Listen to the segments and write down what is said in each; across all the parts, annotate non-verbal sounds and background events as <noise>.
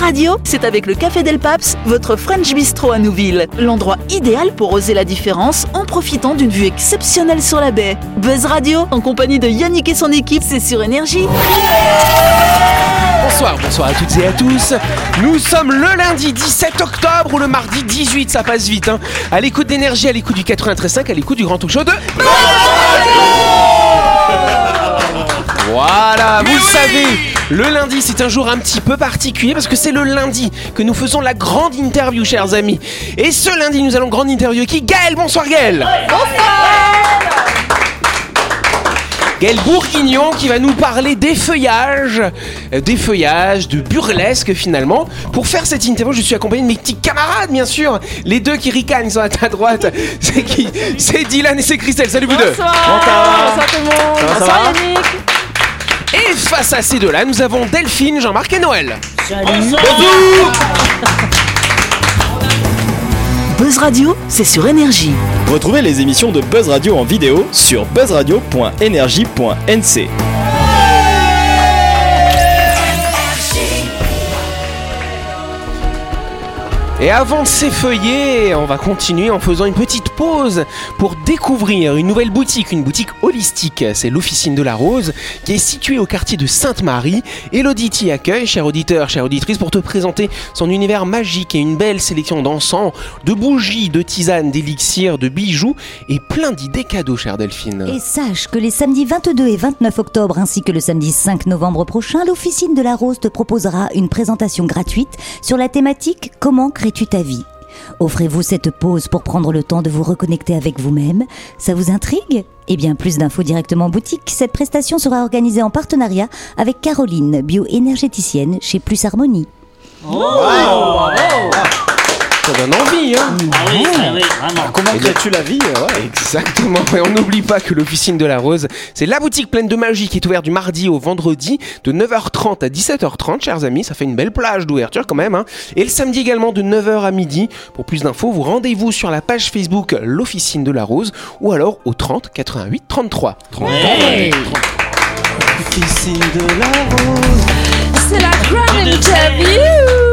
Radio, c'est avec le Café Del Paps, votre French Bistro à Nouville. L'endroit idéal pour oser la différence en profitant d'une vue exceptionnelle sur la baie. Buzz Radio, en compagnie de Yannick et son équipe, c'est sur Énergie. Bonsoir, bonsoir à toutes et à tous. Nous sommes le lundi 17 octobre ou le mardi 18, ça passe vite. Hein. À l'écoute d'énergie, à l'écoute du 93.5, à l'écoute du grand talk show de... Voilà, vous le savez, le lundi c'est un jour un petit peu particulier parce que c'est le lundi que nous faisons la grande interview, chers amis. Et ce lundi, nous allons grande interview qui? Gaël. Bonsoir Gaël. Gaël Bourguignon qui va nous parler des feuillages, euh, des feuillages, de burlesque finalement. Pour faire cette interview, je suis accompagné de mes petits camarades, bien sûr. Les deux qui ricanent, ils sont à ta droite. C'est qui? C'est Dylan et c'est Christelle. Salut vous deux. Bonsoir tout le monde Ça va, ça Bonsoir va? Yannick Et face à ces deux-là, nous avons Delphine, Jean-Marc et Noël. <laughs> Buzz Radio, c'est sur Énergie. Retrouvez les émissions de Buzz Radio en vidéo sur buzzradio.energie.nc. Et avant de s'effeuiller, on va continuer en faisant une petite pause pour découvrir une nouvelle boutique, une boutique holistique. C'est l'Officine de la Rose qui est située au quartier de Sainte-Marie. Elodie t'y accueille, cher auditeur, chère auditrice, pour te présenter son univers magique et une belle sélection d'encens, de bougies, de tisanes, d'élixirs, de bijoux et plein d'idées cadeaux, chère Delphine. Et sache que les samedis 22 et 29 octobre ainsi que le samedi 5 novembre prochain, l'Officine de la Rose te proposera une présentation gratuite sur la thématique Comment crées-tu ta vie Offrez-vous cette pause pour prendre le temps de vous reconnecter avec vous-même. Ça vous intrigue? Eh bien, plus d'infos directement en boutique. Cette prestation sera organisée en partenariat avec Caroline, bioénergéticienne chez Plus Harmonie. Ça donne envie, hein Ah oui, ah oui, vraiment. Comment Eh bien- crées-tu la vie Ouais. Exactement, et on n'oublie pas que l'Officine de la Rose, c'est la boutique pleine de magie qui est ouverte du mardi au vendredi de 9h30 à 17h30, chers amis, ça fait une belle plage d'ouverture quand même. Hein. Et le samedi également de 9h à midi. Pour plus d'infos, vous rendez-vous sur la page Facebook l'Officine de la Rose ou alors au 30 88 33. Ouais. C'est la grande interview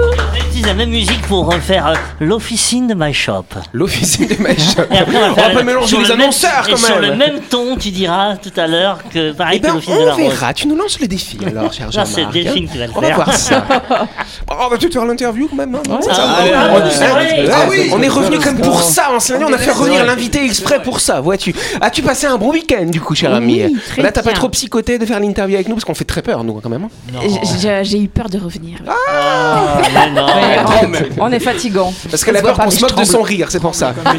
la même musique pour refaire euh, l'officine de my shop. L'Officine de ma shop. Et après, on va, On faire va pas mélanger sur les le même- annonceurs et quand Sur même. le même ton, tu diras tout à l'heure que pareil Eh ben, que l'officine de la on rose. verra. Tu nous lances le défi alors, <laughs> cher Jean-Marc. c'est Delphine qui va le On va faire. voir ça. <laughs> Oh, on va peut-être faire l'interview quand même. hein, On- on-. Ah oui, on est revenu comme pour ça. En lundi, on a fait revenir l'invité exprès pour ça. Vois-tu As-tu passé un bon week-end du coup, cher ami très Là, t'as pas trop psychoté de faire l'interview avec nous parce qu'on fait très peur, nous, quand même. hein. J'ai eu peur de revenir. Ah, mais non, <laughs> On est fatigant. Parce qu'elle a peur qu'on se moque de son rire, c'est pour ça. non,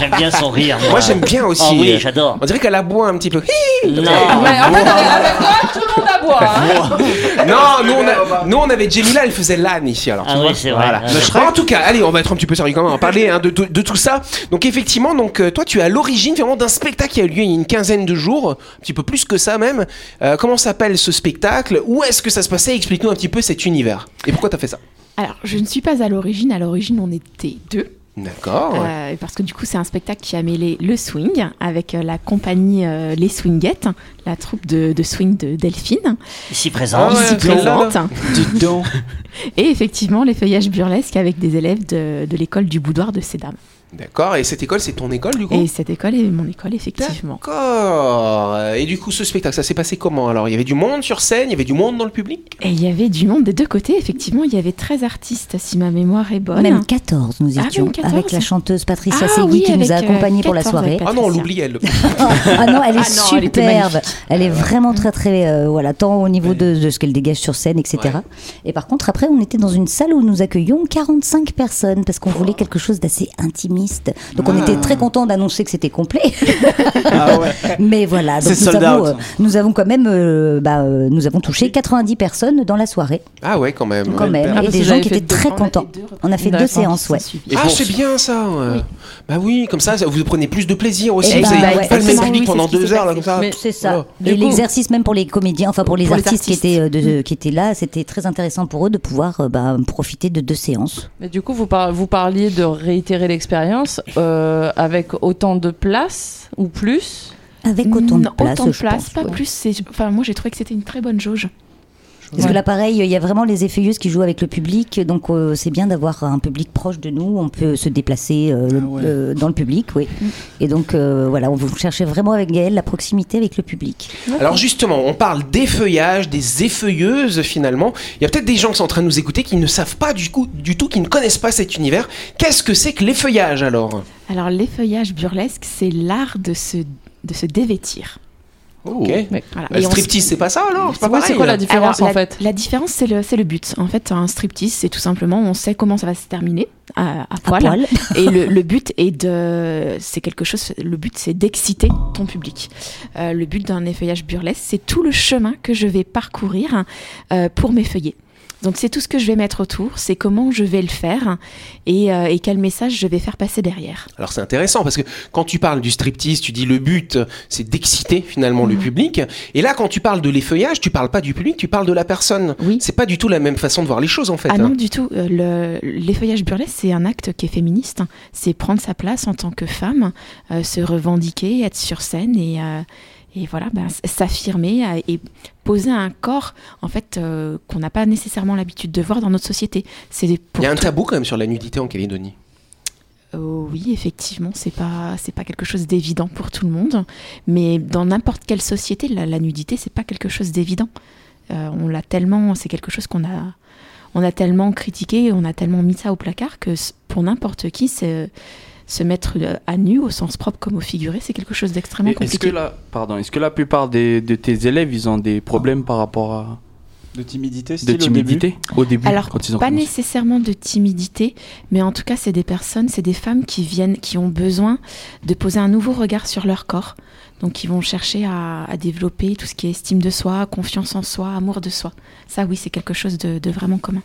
j'aime bien son rire. Moi, j'aime bien aussi. Ah oui, j'adore. On dirait qu'elle aboie un petit peu. Non. En fait, avec moi, tout le monde aboie. hein. <laughs> Non, nous on, a- nous on avait Jamila, elle faisait l'âne ici. Alors, tu Ah vois. oui, c'est vrai. Voilà. Ah, Bon, en tout cas, allez, on va être un petit peu sérieux quand même, on va parler hein, de, de- de tout ça. Donc effectivement, donc euh, toi, tu es à l'origine vraiment d'un spectacle qui a eu lieu il y a une quinzaine de jours, un petit peu plus que ça même. Euh, comment s'appelle ce spectacle? Où est-ce que ça se passait? Explique-nous un petit peu cet univers. Et pourquoi t'as fait ça Alors, je ne suis pas à l'origine. À l'origine, on était deux. D'accord. Euh, parce que du coup, c'est un spectacle qui a mêlé le swing avec euh, la compagnie euh, Les Swingettes, la troupe de, de swing de Delphine, Ici. Ah ouais, ici là, présente. <laughs> Et effectivement, les feuillages burlesques avec des élèves de, de l'école du boudoir de Sédam. D'accord. Et cette école, c'est ton école du coup Et cette école est mon école, effectivement. D'accord. Et du coup, ce spectacle, ça s'est passé comment Alors, il y avait du monde sur scène, il y avait du monde dans le public? Et il y avait du monde des deux côtés, effectivement. Il y avait 13 artistes, si ma mémoire est bonne. Même 14 nous Ah, étions même 14. avec la chanteuse Patricia Ah Segui oui, qui nous a euh, accompagnés pour la 14 soirée. Ah non, on l'oublie elle. <laughs> Ah non, elle est Ah non, elle était superbe. Elle est vraiment très très euh, voilà, tant au niveau de, de ce qu'elle dégage sur scène, etc. Et par contre, après, on était dans une salle où nous accueillions 45 personnes parce qu'on voulait quelque chose d'assez Donc on était très content d'annoncer que c'était complet. Ah ouais. <laughs> Mais voilà, donc nous sold avons, out. euh, nous avons quand même, euh, bah, euh, nous avons touché 90 personnes dans la soirée, Ah ouais, quand même. quand même, Ah, et des gens qui étaient deux- très contents. On a fait deux séances, ouais. Ah, c'est bien ça. Bah oui, comme ça, vous prenez plus de plaisir aussi. Eh vous ben, avez ouais, pas le même public oui, pendant deux heures là comme ça. C'est ça. Et l'exercice même pour les comédiens, enfin pour les artistes, artistes. qui étaient de- qui étaient là, c'était très intéressant pour eux de pouvoir bah, profiter de deux séances. Mais du coup, vous parliez de réitérer l'expérience euh, avec autant de place ou plus Avec autant de Non, place, autant de je place, pense, pas ouais. plus. Enfin, moi, j'ai trouvé que c'était une très bonne jauge. Parce que là, pareil, il y a vraiment les effeuilleuses qui jouent avec le public, donc euh, c'est bien d'avoir un public proche de nous. On peut se déplacer euh, le- Ah ouais. euh, dans le public, oui. Et donc euh, voilà, on vous cherchez vraiment avec Gaël la proximité avec le public. Alors justement, on parle d'effeuillage, des effeuilleuses finalement. Il y a peut-être des gens qui sont en train de nous écouter qui ne savent pas du, coup, du tout, qui ne connaissent pas cet univers. Qu'est-ce que c'est que l'effeuillage alors? Alors, l'effeuillage burlesque, c'est l'art de se, de se dévêtir. Ok. Mais- Voilà. Le striptease, c'est pas ça alors C'est pas Ouais, quoi la différence Alors, en la, fait La différence, c'est le, but. En fait, un striptease, c'est tout simplement, on sait comment ça va se terminer à, à À poil. poil. <laughs> Et le, le but est de, c'est quelque chose. Le but, c'est d'exciter ton public. Euh, le but d'un effeuillage burlesque, c'est tout le chemin que je vais parcourir euh, pour m'effeuiller. Donc c'est tout ce que je vais mettre autour, c'est comment je vais le faire et, euh, et quel message je vais faire passer derrière. Alors c'est intéressant parce que quand tu parles du striptease, tu dis le but c'est d'exciter finalement le Mhm. public. Et là quand tu parles de l'effeuillage, tu parles pas du public, tu parles de la personne. Oui. C'est pas du tout la même façon de voir les choses en fait. Ah hein. non, du tout. Euh, le- L'effeuillage burlesque, c'est un acte qui est féministe. C'est prendre sa place en tant que femme, euh, se revendiquer, être sur scène et, euh, et voilà, ben, s'affirmer euh, et poser un corps en fait euh, qu'on n'a pas nécessairement l'habitude de voir dans notre société. C'est Il y a un tabou quand même sur la nudité en Calédonie. Euh, oui, effectivement, c'est pas c'est pas quelque chose d'évident pour tout le monde, mais dans n'importe quelle société, la, la nudité c'est pas quelque chose d'évident. Euh, on l'a tellement, c'est quelque chose qu'on a on a tellement critiqué, on a tellement mis ça au placard que pour n'importe qui, c'est se mettre euh, à nu au sens propre comme au figuré, c'est quelque chose d'extrêmement Et Est-ce que compliqué. la, pardon, est-ce que la plupart des, de tes élèves, ils ont des problèmes par rapport à De timidité, de style, au début timidité au début, Alors, quand ils ont pas commencé nécessairement de timidité, mais en tout cas, c'est des personnes, c'est des femmes qui viennent, qui ont besoin de poser un nouveau regard sur leur corps. Donc, qui vont chercher à, à développer tout ce qui est estime de soi, confiance en soi, amour de soi. Ça, oui, c'est quelque chose de, de vraiment commun.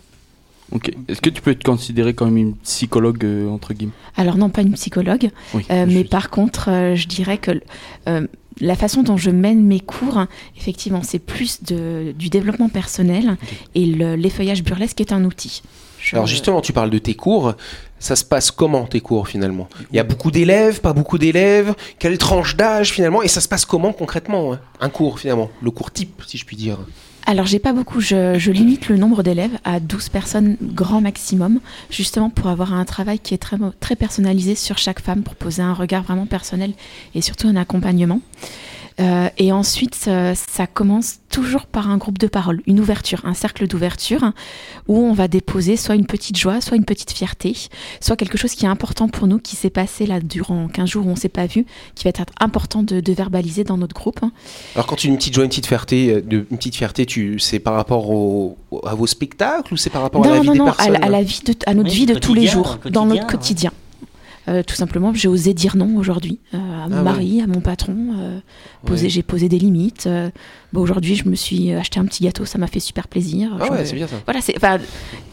Ok. Est-ce que tu peux te considérer comme une psychologue euh, entre guillemets? Alors, non, pas une psychologue, Oui. euh, mais suis- par contre, euh, je dirais que euh, la façon dont je mène mes cours, hein, effectivement, c'est plus de, du développement personnel et le- l'effeuillage burlesque est un outil. Je- Alors justement, tu parles de tes cours. Ça se passe comment tes cours finalement? Il y a beaucoup d'élèves, pas beaucoup d'élèves? Quelle tranche d'âge finalement? Et ça se passe comment concrètement hein? Un cours finalement Le cours type, si je puis dire. Alors, j'ai pas beaucoup. Je, limite le nombre d'élèves à 12 personnes grand maximum, justement pour avoir un travail qui est très, très personnalisé sur chaque femme, pour poser un regard vraiment personnel et surtout un accompagnement. Euh, et ensuite, ça, ça commence toujours par un groupe de parole, une ouverture, un cercle d'ouverture, hein, où on va déposer soit une petite joie, soit une petite fierté, soit quelque chose qui est important pour nous, qui s'est passé là durant 15 jours où on s'est pas vu, qui va être important de, de verbaliser dans notre groupe. hein. Alors quand tu une petite joie, une petite fierté, euh, de, une petite fierté, tu, c'est par rapport au, à vos spectacles ou c'est par rapport à la non, vie non, des à, personnes la- à la vie de, à notre Oui, vie de tous les jours, dans notre quotidien, quotidien. Euh, tout simplement, j'ai osé dire non aujourd'hui euh, à mon Ah mari, à mon patron. euh, Ouais. J'ai posé des limites. bon, aujourd'hui, je me suis acheté un petit gâteau, ça m'a fait super plaisir. Ah ouais, c'est bien ça. Voilà, c'est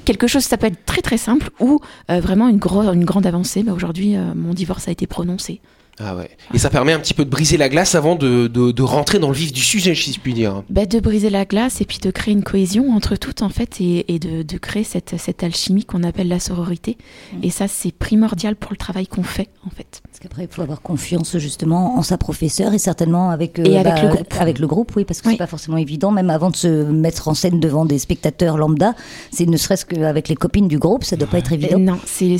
quelque chose, ça peut être très très simple ou vraiment une, une grande avancée. Mais aujourd'hui, mon divorce a été prononcé. Ah ouais. Et ça permet un petit peu de briser la glace avant de, de, de rentrer dans le vif du sujet, si je puis dire. Bah, de briser la glace et puis de créer une cohésion entre toutes en fait et, et de, de créer cette, cette alchimie qu'on appelle la sororité. Et ça, c'est primordial pour le travail qu'on fait en fait. Parce qu'après, il faut avoir confiance justement en sa professeure et certainement avec, euh, Et avec le groupe. Avec le groupe, oui, parce que Oui. c'est pas forcément évident, même avant de se mettre en scène devant des spectateurs lambda, c'est ne serait-ce qu'avec les copines du groupe, ça doit pas être Euh, évident. Non, c'est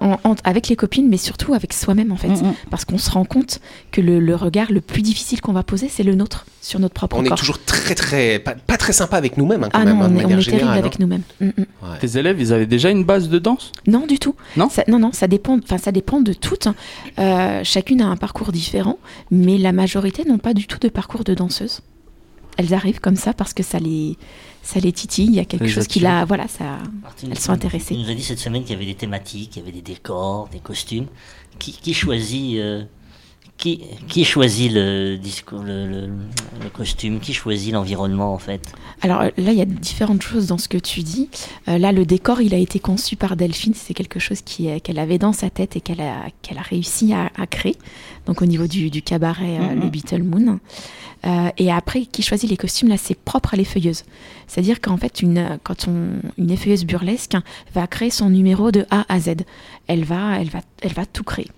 en- en- avec les copines, mais surtout avec soi-même en fait, Mm, mm. parce qu'on se rend compte que le, le regard le plus difficile qu'on va poser, c'est le nôtre sur notre propre On est corps. toujours très très pas, pas très sympa avec nous-mêmes hein, quand ah même, non, hein, de on est, on est terrible générale. avec nous-mêmes. Mm, hein. Ouais. Tes élèves, ils avaient déjà une base de danse? Non, du tout. Non? Ça, non, non, ça dépend. Enfin, ça dépend de toutes. Euh, chacune a un parcours différent, mais la majorité n'ont pas du tout de parcours de danseuse. Elles arrivent comme ça parce que ça les, ça les titille. Il y a quelque Les chose qui la, voilà, ça. Martine, Elles sont intéressées. Tu nous a dit cette semaine qu'il y avait des thématiques, il y avait des décors, des costumes. Qui, qui choisit euh, qui, qui choisit le discours, le, le- le costume? Qui choisit l'environnement en fait? Alors là, il y a différentes choses dans ce que tu dis. Euh, là, le décor, il a été conçu par Delphine. C'est quelque chose qu'elle avait dans sa tête et qu'elle a, réussi à, à créer. Donc au niveau du, du cabaret, euh, Mhm. le Beetle Moon. Euh, et après, qui choisit les costumes, là, c'est propre à l'effeuilleuse. C'est-à-dire qu'en fait, une, quand on, une effeuilleuse burlesque va créer son numéro de A à Z. Elle va, elle va, elle va tout créer.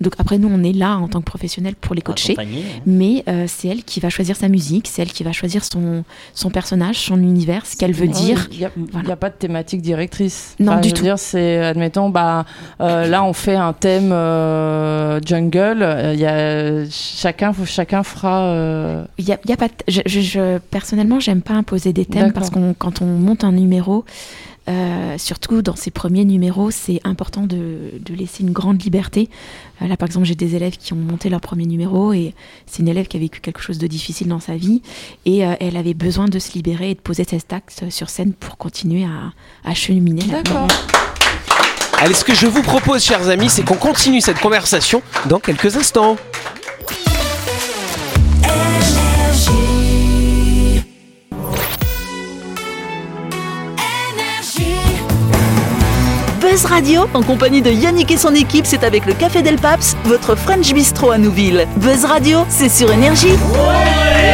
Donc après, nous, on est là en tant que professionnels pour les coacher. Mais euh, c'est elle qui va choisir sa musique, c'est elle qui va choisir son, son personnage, son univers, ce qu'elle veut dire. Il n'y a, Voilà. y a pas de thématique directrice. Non, du je veux tout. dire, c'est, admettons, bah, euh, là, on fait un thème euh, jungle. euh, Il y a, chacun, chacun fera. euh, Il y a, il y a pas je, je- je- personnellement, j'aime pas imposer des thèmes D'accord. parce qu'on quand on monte un numéro, euh, surtout dans ces premiers numéros, c'est important de, de laisser une grande liberté. Euh, là, par exemple, j'ai des élèves qui ont monté leur premier numéro et c'est une élève qui a vécu quelque chose de difficile dans sa vie et euh, elle avait besoin de se libérer et de poser ses actes sur scène pour continuer à, à cheminer. là-dedans. Allez, ce que je vous propose, chers amis, c'est qu'on continue cette conversation dans quelques instants. Buzz Radio, en compagnie de Yannick et son équipe, c'est avec le Café Del Paps, votre French Bistro à Nouville. Buzz Radio, c'est sur Énergie.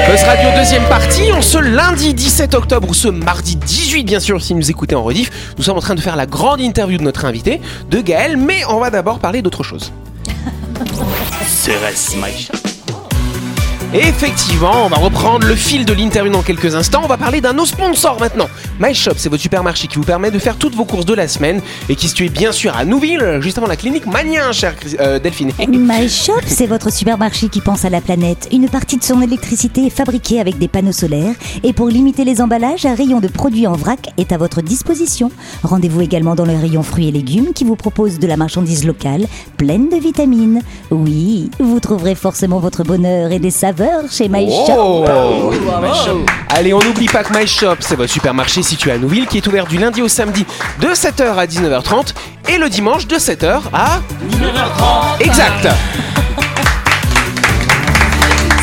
Buzz Radio deuxième partie, en ce lundi 17 octobre ou ce mardi 18 bien sûr si vous écoutez en rediff, nous sommes en train de faire la grande interview de notre invité, de Gaël, mais on va d'abord parler d'autre chose. Effectivement, on va reprendre le fil de l'interview dans quelques instants. On va parler d'un nos sponsors maintenant. My Shop, c'est votre supermarché qui vous permet de faire toutes vos courses de la semaine et qui se situe bien sûr à Nouville, juste avant la clinique Magnien, chère euh, Delphine. <laughs> My Shop, c'est votre supermarché qui pense à la planète. Une partie de son électricité est fabriquée avec des panneaux solaires et pour limiter les emballages, un rayon de produits en vrac est à votre disposition. Rendez-vous également dans le rayon fruits et légumes qui vous propose de la marchandise locale pleine de vitamines. Oui, vous trouverez forcément votre bonheur et des saveurs chez My Shop. Oh Allez, on n'oublie pas que My Shop, c'est votre supermarché situé à Nouville qui est ouvert du lundi au samedi de 7h à 19h30 et le dimanche de 7h à 19h30. Exact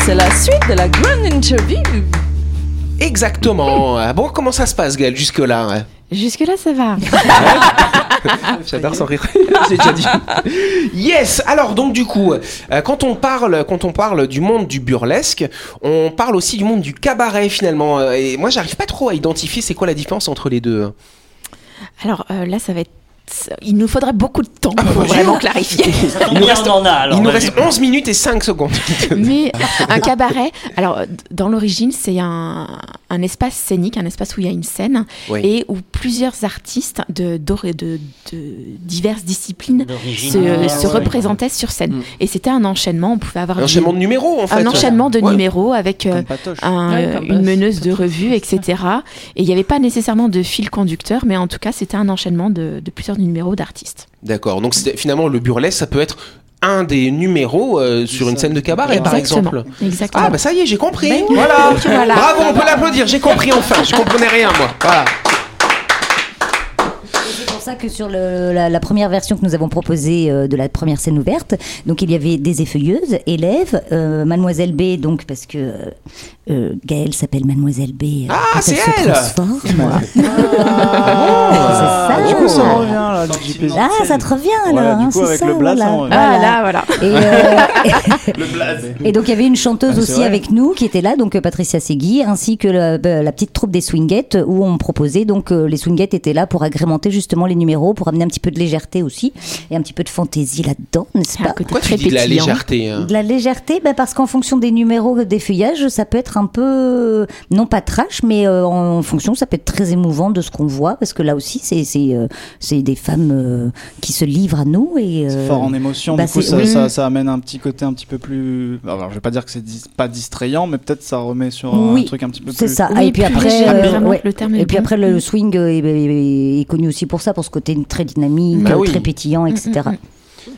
C'est la suite de la grande interview. Exactement. Ah Bon, comment ça se passe, Gaël, jusque-là ouais Jusque-là, ça va. <laughs> J'adore son rire. <laughs> J'ai déjà dit. Yes. Alors donc du coup, euh, quand on parle, quand on parle du monde du burlesque, on parle aussi du monde du cabaret finalement. Euh, Et moi, j'arrive pas trop à identifier c'est quoi la différence entre les deux. Alors euh, là, ça va être. Il nous faudrait beaucoup de temps bah, pour vraiment clarifier. Il nous reste- on en a alors. Il nous vas-y. reste 11 minutes et 5 secondes. <laughs> Mais un cabaret, alors dans l'origine, c'est un, un espace scénique, un espace où il y a une scène Oui. et où plusieurs artistes de, d'or- de, de diverses disciplines se, ouais. représentaient sur scène. Mm. Et c'était un enchaînement, on pouvait avoir Un enchaînement de numéros en fait. un enchaînement de Ouais. numéros avec euh, un- une meneuse de revue, etc. Et il n'y avait pas nécessairement de fil conducteur, mais en tout cas, c'était un enchaînement de, de plusieurs numéros d'artistes. D'accord. Donc finalement le burlesque, ça peut être un des numéros euh, sur une scène de cabaret par exemple. Exactement. Ah bah ça y est, j'ai compris. Ben <laughs> voilà. Bravo, on peut l'applaudir. J'ai compris enfin. Je comprenais rien moi. Voilà. C'est pour ça que sur le- la, la première version que nous avons proposée euh, de la première scène ouverte, donc il y avait des effeuilleuses, élèves, euh, Mademoiselle B, donc parce que euh, euh, Gaëlle s'appelle Mademoiselle B. euh, Ah, c'est se elle transforme. Ah, c'est ça. du coup, ça revient là, du JP. Ah, ça te revient alors. Voilà, du hein, coup, c'est avec ça, le blason, voilà. Ah là, voilà. Et, euh, <laughs> Le blaze. <laughs> et donc il y avait une chanteuse Ah, c'est aussi avec nous qui était là, donc Patricia Segui, ainsi que la, la petite troupe des Swingettes où on proposait donc les Swingettes étaient là pour agrémenter justement les numéros, pour amener un petit peu de légèreté aussi et un petit peu de fantaisie là-dedans, n'est-ce C'est un pas Pourquoi tu dis de la légèreté hein de la légèreté, bah, parce qu'en fonction des numéros des feuillages, ça peut être un peu, euh, non pas trash, mais euh, en fonction, ça peut être très émouvant de ce qu'on voit, parce que là aussi, c'est c'est euh, c'est des femmes euh, qui se livrent à nous et C'est fort en émotion, bah, du coup c'est- ça, oui. ça, ça amène un petit côté un petit peu plus. Alors je vais pas dire que c'est dis- pas distrayant, mais peut-être ça remet sur un truc un petit peu c'est plus. ça. Oui, et puis après, euh, ouais. le terme et puis bon. après le swing est, est- est connu aussi pour ça, pour ce côté très dynamique, Bah oui. très pétillant, etc. Mm, mm,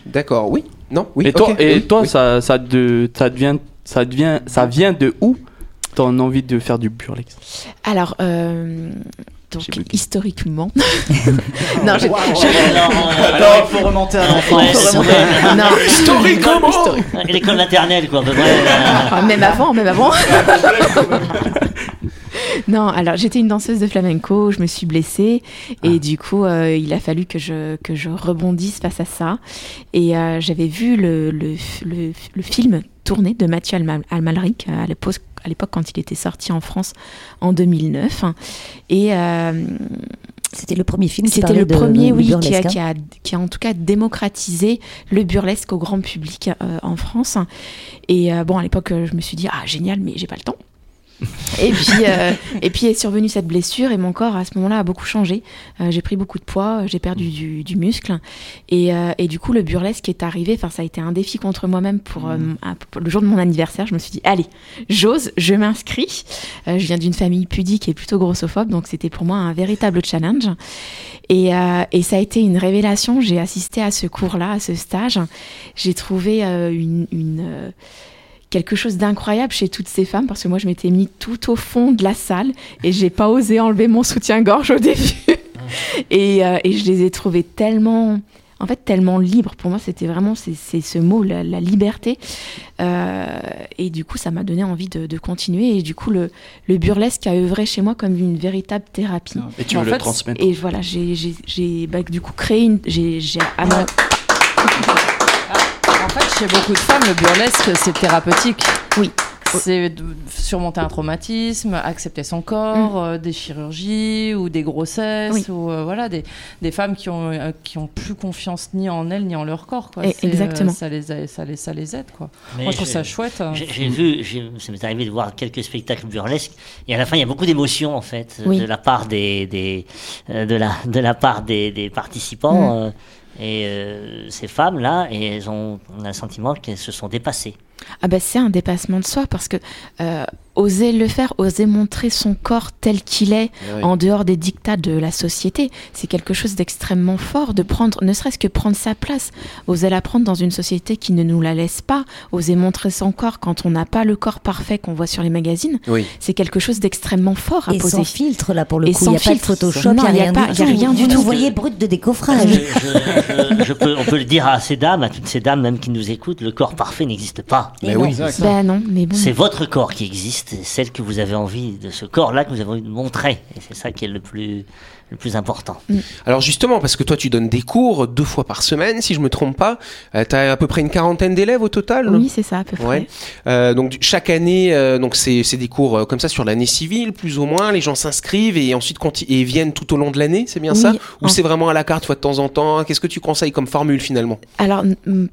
D'accord. Oui. Non. Oui. et toi, ok, et oui, toi oui. ça, ça, de, ça, devient, ça, devient, ça vient de où ton envie de faire du burlesque Alors, euh, donc, J'ai historiquement. <laughs> non, je- Ouais, non, euh, Alors il faut remonter à l'enfance. non. Historiquement. L'école maternelle, quoi, à peu près. euh, Ah, même avant, même avant. <laughs> <laughs> non, alors j'étais une danseuse de flamenco, je me suis blessée et du coup euh, il a fallu que je, que je rebondisse face à ça. Et euh, j'avais vu le, le, le, le film tourné de Mathieu Alma- Almalric euh, à l'époque à l'époque quand il était sorti en France en 2009. Et, euh, C'était le premier film qui C'était le de- premier, oui, qui a, hein. qui, a, qui a en tout cas démocratisé le burlesque au grand public euh, en France. Et euh, bon, à l'époque, je me suis dit, ah génial, mais j'ai pas le temps. Et puis, euh, et puis est survenue cette blessure et mon corps à ce moment-là a beaucoup changé. Euh, j'ai pris beaucoup de poids, j'ai perdu du, du muscle et, euh, et du coup le burlesque est arrivé. Enfin, ça a été un défi contre moi-même pour, un- pour le jour de mon anniversaire. Je me suis dit allez, j'ose, je m'inscris. Je viens d'une famille pudique et plutôt grossophobe, donc c'était pour moi un véritable challenge. Et, et ça a été une révélation. J'ai assisté à ce cours-là, à ce stage. J'ai trouvé une, une, quelque chose d'incroyable chez toutes ces femmes parce que moi je m'étais mis tout au fond de la salle et j'ai pas osé enlever mon soutien-gorge au <laughs> début. et, euh, et je les ai trouvées tellement en fait tellement libres pour moi c'était vraiment c'est c'est ce mot la, la liberté Euh, et du coup ça m'a donné envie de, de continuer et du coup le, le burlesque a œuvré chez moi comme une véritable thérapie Et tu En veux le fait, transmettre. et voilà, j'ai, j'ai, j'ai bah, du coup créé une. J'ai, j'ai à ma- En <laughs> fait, chez beaucoup de femmes, le burlesque, c'est thérapeutique. Oui. C'est surmonter un traumatisme, accepter son corps, euh, des chirurgies ou des grossesses, Oui. ou euh, voilà, des, des femmes qui ont, euh, qui ont plus confiance ni en elles ni en leur corps. Quoi. Euh, exactement. ça, les, a- ça, les, ça les aide. Quoi. Mais Moi, je trouve ça chouette. hein. J'ai vu, ça m'est arrivé de voir quelques spectacles burlesques et à la fin il y a beaucoup d'émotions en fait Oui. de la part des, des euh, de la de la part des, des participants Mm. Et euh, ces femmes là et elles ont on a le sentiment qu'elles se sont dépassées. Ah bah c'est un dépassement de soi parce que euh, oser le faire, oser montrer son corps tel qu'il est Ouais. en dehors des dictats de la société, c'est quelque chose d'extrêmement fort de prendre, ne serait-ce que prendre sa place, oser la prendre dans une société qui ne nous la laisse pas, oser montrer son corps quand on n'a pas le corps parfait qu'on voit sur les magazines, Oui. c'est quelque chose d'extrêmement fort à Et poser. sans filtre, là, pour le Et coup. Il sans n'y a pas de filtre. Photoshop, Non, il n'y a a rien pas- du tout. rien du Vous nous voyez brut de décoffrage. Je- je- je- je peux, on peut le dire à ces dames, à toutes ces dames même qui nous écoutent, le corps parfait n'existe pas. Mais non. oui. Ben non, mais bon. C'est votre corps qui existe, et celle que vous avez envie de ce corps-là que vous avez envie de montrer. Et c'est ça qui est le plus, le plus important. Alors justement, parce que toi tu donnes des cours deux fois par semaine, si je me trompe pas, euh, tu as à peu près une quarantaine d'élèves au total Oui, c'est ça à peu près. Ouais. Euh, donc chaque année, euh, donc c'est des cours euh, comme ça sur l'année civile, plus ou moins. Les gens s'inscrivent et ensuite et viennent tout au long de l'année, c'est bien Oui, ça Ou en- c'est vraiment à la carte, fois de temps en temps? Qu'est-ce que tu conseilles comme formule finalement? Alors,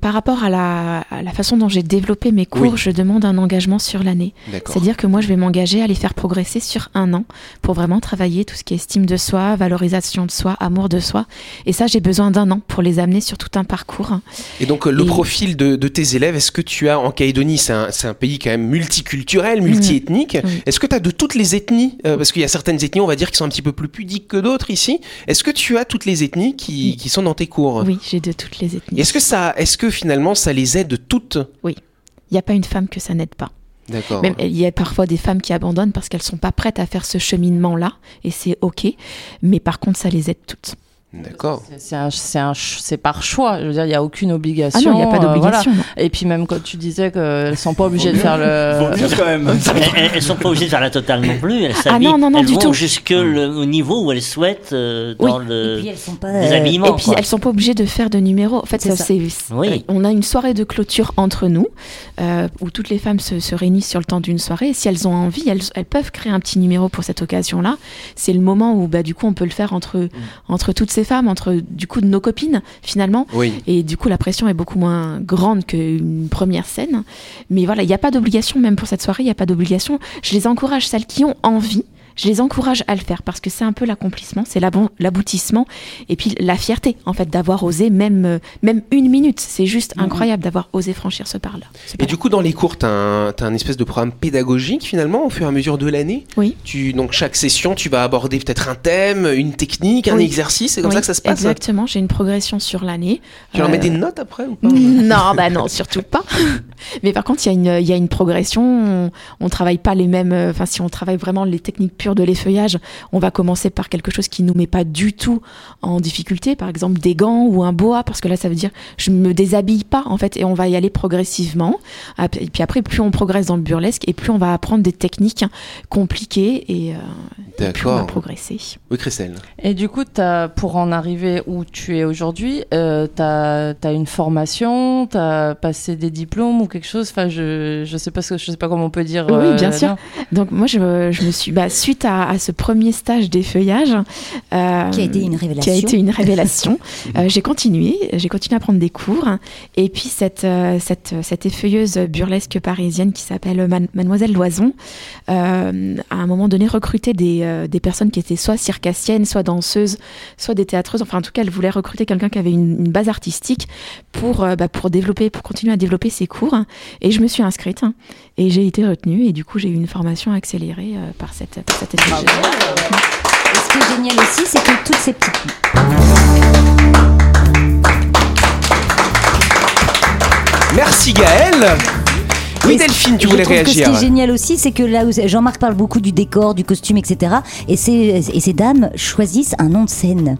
par rapport à la, à la façon dont j'ai développé mes cours, Oui. je demande un engagement sur l'année. C'est-à-dire que moi, je vais m'engager à les faire progresser sur un an pour vraiment travailler tout ce qui est estime de soi, valorisation de soi, amour de soi. Et ça, j'ai besoin d'un an pour les amener sur tout un parcours. Et donc euh, le Et- profil de, de tes élèves, est-ce que tu as en Calédonie, c'est un, pays quand même multiculturel, multiethnique. Oui. Est-ce que tu as de toutes les ethnies Euh, Parce qu'il y a certaines ethnies, on va dire, qui sont un petit peu plus pudiques que d'autres ici. Est-ce que tu as toutes les ethnies qui, qui sont dans tes cours? Oui, j'ai de toutes les ethnies. Est-ce que ça, est-ce que finalement ça les aide toutes? Il n'y a pas une femme que ça n'aide pas. D'accord. Même, il y a parfois des femmes qui abandonnent parce qu'elles sont pas prêtes à faire ce cheminement-là, et c'est ok. Mais par contre, ça les aide toutes. D'accord. C'est- C'est un- c'est un ch- c'est par choix. Je veux dire, il n'y a aucune Ah obligation. non, il n'y a pas euh, voilà. d'obligation. Et puis même quand tu disais qu'elles sont pas obligées de faire le. Quand même. <laughs> Elles, elles- elles sont pas obligées de faire la totale non plus. Elles Ah s'habillent- non, non, non, elles du vont tout. jusque le, au niveau où elles souhaitent euh, dans Et le puis elles sont pas. des euh, habillements. Et puis quoi. elles sont pas obligées de faire de numéros. En fait, C'est ça, ça. Oui. on a une soirée de clôture entre nous euh, où toutes les femmes se, se réunissent sur le temps d'une soirée. Et si elles ont envie, elles, elles peuvent créer un petit numéro pour cette occasion-là. C'est le moment où bah du coup on peut le faire entre entre toutes ces femmes, entre du coup de nos copines finalement. Oui. Et du coup, la pression est beaucoup moins grande qu'une première scène. Mais voilà, il n'y a pas d'obligation, même pour cette soirée, il n'y a pas d'obligation. Je les encourage, celles qui ont envie, je les encourage à le faire parce que c'est un peu l'accomplissement, c'est l'aboutissement et puis la fierté, en fait, d'avoir osé même, euh, même une minute. C'est juste incroyable d'avoir osé franchir ce pas-là. Et du coup, dans les cours, tu as, un espèce de programme pédagogique finalement au fur et à mesure de l'année? Oui. Tu, donc chaque session, tu vas aborder peut-être un thème, une technique, un Oui. exercice. C'est comme Oui, ça que ça se passe? Exactement, j'ai une progression sur l'année. Tu leur Euh, mets des notes après ou pas? <laughs> Non, bah non, surtout pas. <laughs> Mais par contre, il y, a une- il y a une progression. On, on travaille pas les mêmes. euh, Enfin, si on travaille vraiment les techniques pures de l'effeuillage, on va commencer par quelque chose qui nous met pas du tout en difficulté. Par exemple, des gants ou un boa, parce que là, ça veut dire je me déshabille pas en fait, et on va y aller progressivement. Et puis après, plus on progresse dans le burlesque, et plus on va apprendre des techniques compliquées, et, euh, et plus on va progresser. Oui, Christelle. Et du coup, pour en arriver où tu es aujourd'hui, euh, tu as, une formation, tu as passé des diplômes ou quelque chose? Enfin, je, je sais pas ce que je sais pas comment on peut dire. Oui, euh, bien sûr. non. Donc moi, je, je me suis, bah, suite à, à ce premier stage d'effeuillage, euh, Qui a été une révélation. qui a été une révélation, <laughs> euh, j'ai continué, j'ai continué à prendre des cours. Et puis cette, euh, cette, cette effeuilleuse burlesque parisienne qui s'appelle Man- Mademoiselle Loison, euh, à un moment donné recrutait des, des personnes qui étaient soit circassiennes, soit danseuses, soit des théâtreuses. Enfin, en tout cas, elle voulait recruter quelqu'un qui avait une, une base artistique pour, bah, pour développer, pour continuer à développer ses cours. Et je me suis inscrite hein, et j'ai été retenue. Et du coup, j'ai eu une formation accélérée par cette, cette effeuilleuse. Et ce qui est génial aussi, c'est que toutes ces petites. Merci Gaël. Oui Delphine, tu je voulais trouve que réagir. ce qui est génial aussi, c'est que là où Jean-Marc parle beaucoup du décor, du costume, etc. Et ces, et ces dames choisissent un nom de scène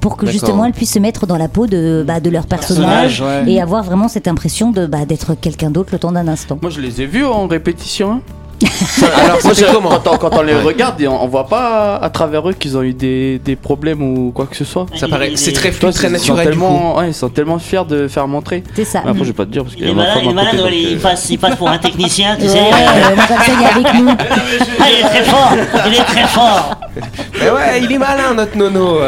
pour que justement elles puissent se mettre dans la peau de, bah, de leur personnage, Personnage, ouais. et avoir vraiment cette impression de bah, d'être quelqu'un d'autre le temps d'un instant. Moi, je les ai vus en répétition. <laughs> Alors Moi, comment quand, on, quand on les regarde, et on, on voit pas à travers eux qu'ils ont eu des, des problèmes ou quoi que ce soit. Ça paraît, c'est très Toi, fluide, très ils sont naturel du coup. tellement, ouais, ils sont tellement fiers de faire montrer. C'est ça. Mais après, je vais pas te dire parce qu'il est malade, il euh, passe, il passe pour un technicien, tu Ouais, sais. moi, comme ça, il est avec nous. Ah, il est très fort, il est très fort. Mais <laughs> ouais, il est malin notre nono.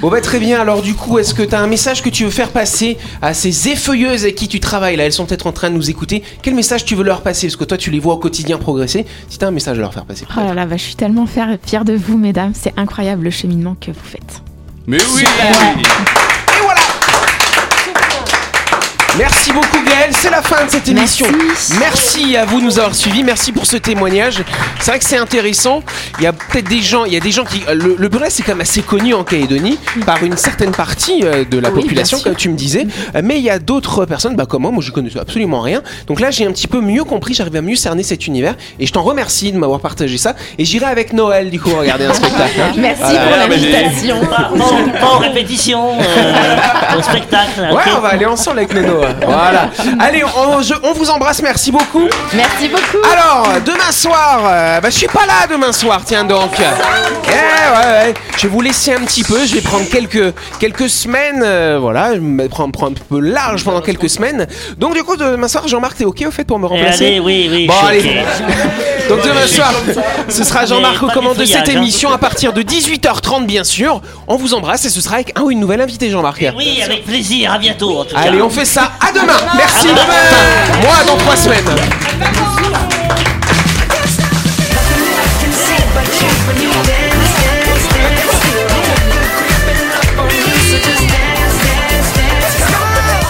Bon bah très bien, alors du coup, est-ce que tu as un message que tu veux faire passer à ces effeuilleuses avec qui tu travailles là? Elles sont peut-être en train de nous écouter. Quel message tu veux leur passer? Parce que toi tu les vois au quotidien progresser. Si tu as un message à leur faire passer. Oh là là, bah, je suis tellement fière, de vous, mesdames. C'est incroyable le cheminement que vous faites. Mais oui Merci beaucoup Gaël, c'est la fin de cette émission. Merci. Merci à vous de nous avoir suivis, merci pour ce témoignage. C'est vrai que c'est intéressant. Il y a peut-être des gens, il y a des gens qui le, le burlesque c'est quand même assez connu en Calédonie par une certaine partie euh, de la Oui, population comme tu me disais, Euh, mais il y a d'autres personnes bah comme moi, moi je connais absolument rien. Donc là, j'ai un petit peu mieux compris, j'arrive à mieux cerner cet univers et je t'en remercie de m'avoir partagé ça et j'irai avec Noël du coup regarder un spectacle. <laughs> Merci Voilà. pour l'invitation. Pas, pas en- pas en répétition, euh, au spectacle. Ouais, ok on va aller ensemble avec Nono. Voilà. <laughs> Allez, on, je- on vous embrasse, merci beaucoup. Merci beaucoup. Alors, demain soir, euh, bah, je suis pas là demain soir, tiens donc. Eh, ouais, ouais. Je vais vous laisser un petit peu, je vais prendre quelques, quelques semaines, euh, voilà, je vais me prendre, prendre un peu large pendant quelques semaines. Donc, du coup, demain soir, Jean-Marc, t'es OK au fait pour me Eh, remplacer allez, oui, oui, Bon, je suis allez. ok. <laughs> Donc demain soir, ce sera Jean-Marc commandes de cette hein. émission à partir de 18h30 bien sûr. On vous embrasse et ce sera avec un ou une nouvelle invitée Jean-Marc. Oui, avec plaisir, à bientôt en tout cas. Allez, on fait ça. À demain. Merci. Moi, dans trois semaines.